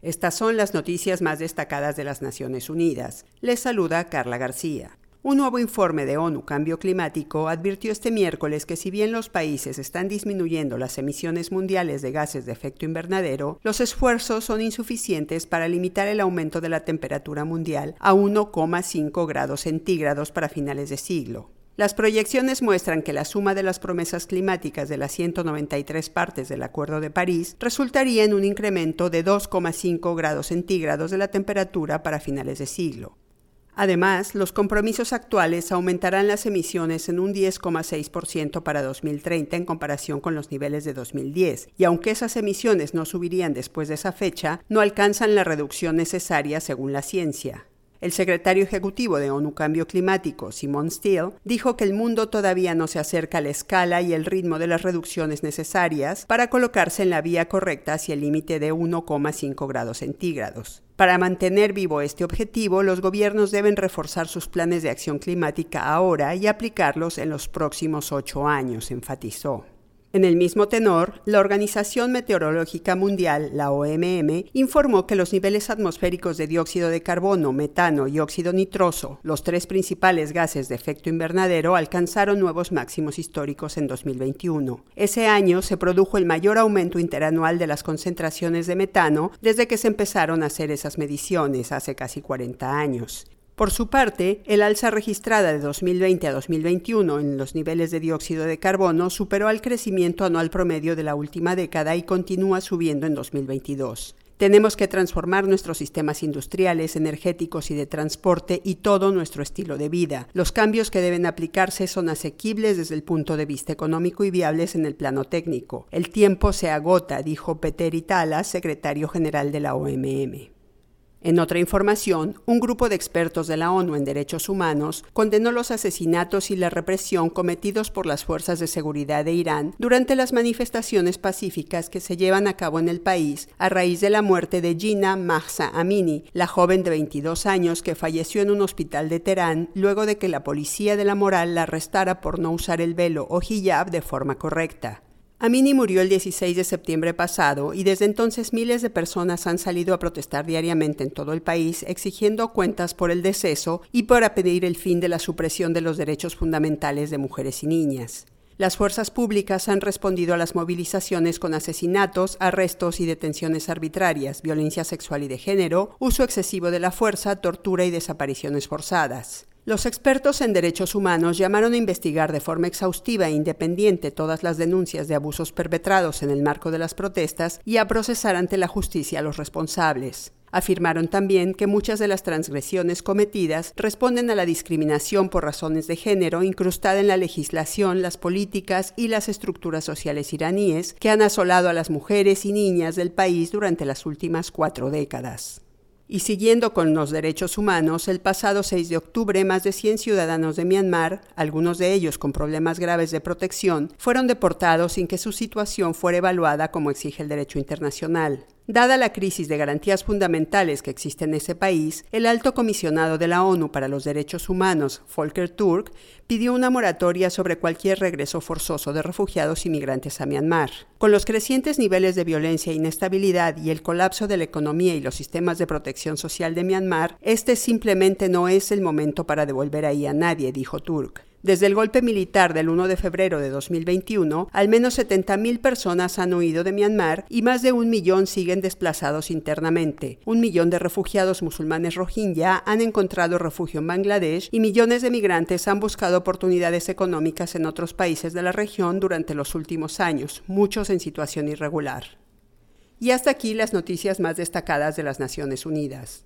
Estas son las noticias más destacadas de las Naciones Unidas. Les saluda Carla García. Un nuevo informe de ONU Cambio Climático advirtió este miércoles que si bien los países están disminuyendo las emisiones mundiales de gases de efecto invernadero, los esfuerzos son insuficientes para limitar el aumento de la temperatura mundial a 1,5 grados centígrados para finales de siglo. Las proyecciones muestran que la suma de las promesas climáticas de las 193 partes del Acuerdo de París resultaría en un incremento de 2,5 grados centígrados de la temperatura para finales de siglo. Además, los compromisos actuales aumentarán las emisiones en un 10,6% para 2030 en comparación con los niveles de 2010, y aunque esas emisiones no subirían después de esa fecha, no alcanzan la reducción necesaria según la ciencia. El secretario ejecutivo de ONU Cambio Climático, Simon Steele, dijo que el mundo todavía no se acerca a la escala y el ritmo de las reducciones necesarias para colocarse en la vía correcta hacia el límite de 1,5 grados centígrados. Para mantener vivo este objetivo, los gobiernos deben reforzar sus planes de acción climática ahora y aplicarlos en los próximos ocho años, enfatizó. En el mismo tenor, la Organización Meteorológica Mundial, la OMM, informó que los niveles atmosféricos de dióxido de carbono, metano y óxido nitroso, los tres principales gases de efecto invernadero, alcanzaron nuevos máximos históricos en 2021. Ese año se produjo el mayor aumento interanual de las concentraciones de metano desde que se empezaron a hacer esas mediciones hace casi 40 años. Por su parte, el alza registrada de 2020 a 2021 en los niveles de dióxido de carbono superó al crecimiento anual promedio de la última década y continúa subiendo en 2022. Tenemos que transformar nuestros sistemas industriales, energéticos y de transporte y todo nuestro estilo de vida. Los cambios que deben aplicarse son asequibles desde el punto de vista económico y viables en el plano técnico. El tiempo se agota, dijo Peter Itala, secretario general de la OMM. En otra información, un grupo de expertos de la ONU en derechos humanos condenó los asesinatos y la represión cometidos por las fuerzas de seguridad de Irán durante las manifestaciones pacíficas que se llevan a cabo en el país a raíz de la muerte de Gina Mahsa Amini, la joven de 22 años que falleció en un hospital de Teherán luego de que la policía de la moral la arrestara por no usar el velo o hijab de forma correcta. Amini murió el 16 de septiembre pasado y desde entonces miles de personas han salido a protestar diariamente en todo el país exigiendo cuentas por el deceso y para pedir el fin de la supresión de los derechos fundamentales de mujeres y niñas. Las fuerzas públicas han respondido a las movilizaciones con asesinatos, arrestos y detenciones arbitrarias, violencia sexual y de género, uso excesivo de la fuerza, tortura y desapariciones forzadas. Los expertos en derechos humanos llamaron a investigar de forma exhaustiva e independiente todas las denuncias de abusos perpetrados en el marco de las protestas y a procesar ante la justicia a los responsables. Afirmaron también que muchas de las transgresiones cometidas responden a la discriminación por razones de género incrustada en la legislación, las políticas y las estructuras sociales iraníes que han asolado a las mujeres y niñas del país durante las últimas cuatro décadas. Y siguiendo con los derechos humanos, el pasado 6 de octubre más de 100 ciudadanos de Myanmar, algunos de ellos con problemas graves de protección, fueron deportados sin que su situación fuera evaluada como exige el derecho internacional. Dada la crisis de garantías fundamentales que existe en ese país, el alto comisionado de la ONU para los Derechos Humanos, Volker Turk, pidió una moratoria sobre cualquier regreso forzoso de refugiados y migrantes a Myanmar. Con los crecientes niveles de violencia e inestabilidad y el colapso de la economía y los sistemas de protección social de Myanmar, este simplemente no es el momento para devolver ahí a nadie, dijo Turk. Desde el golpe militar del 1 de febrero de 2021, al menos 70.000 personas han huido de Myanmar y más de un millón siguen desplazados internamente. Un millón de refugiados musulmanes rohingya han encontrado refugio en Bangladesh y millones de migrantes han buscado oportunidades económicas en otros países de la región durante los últimos años, muchos en situación irregular. Y hasta aquí las noticias más destacadas de las Naciones Unidas.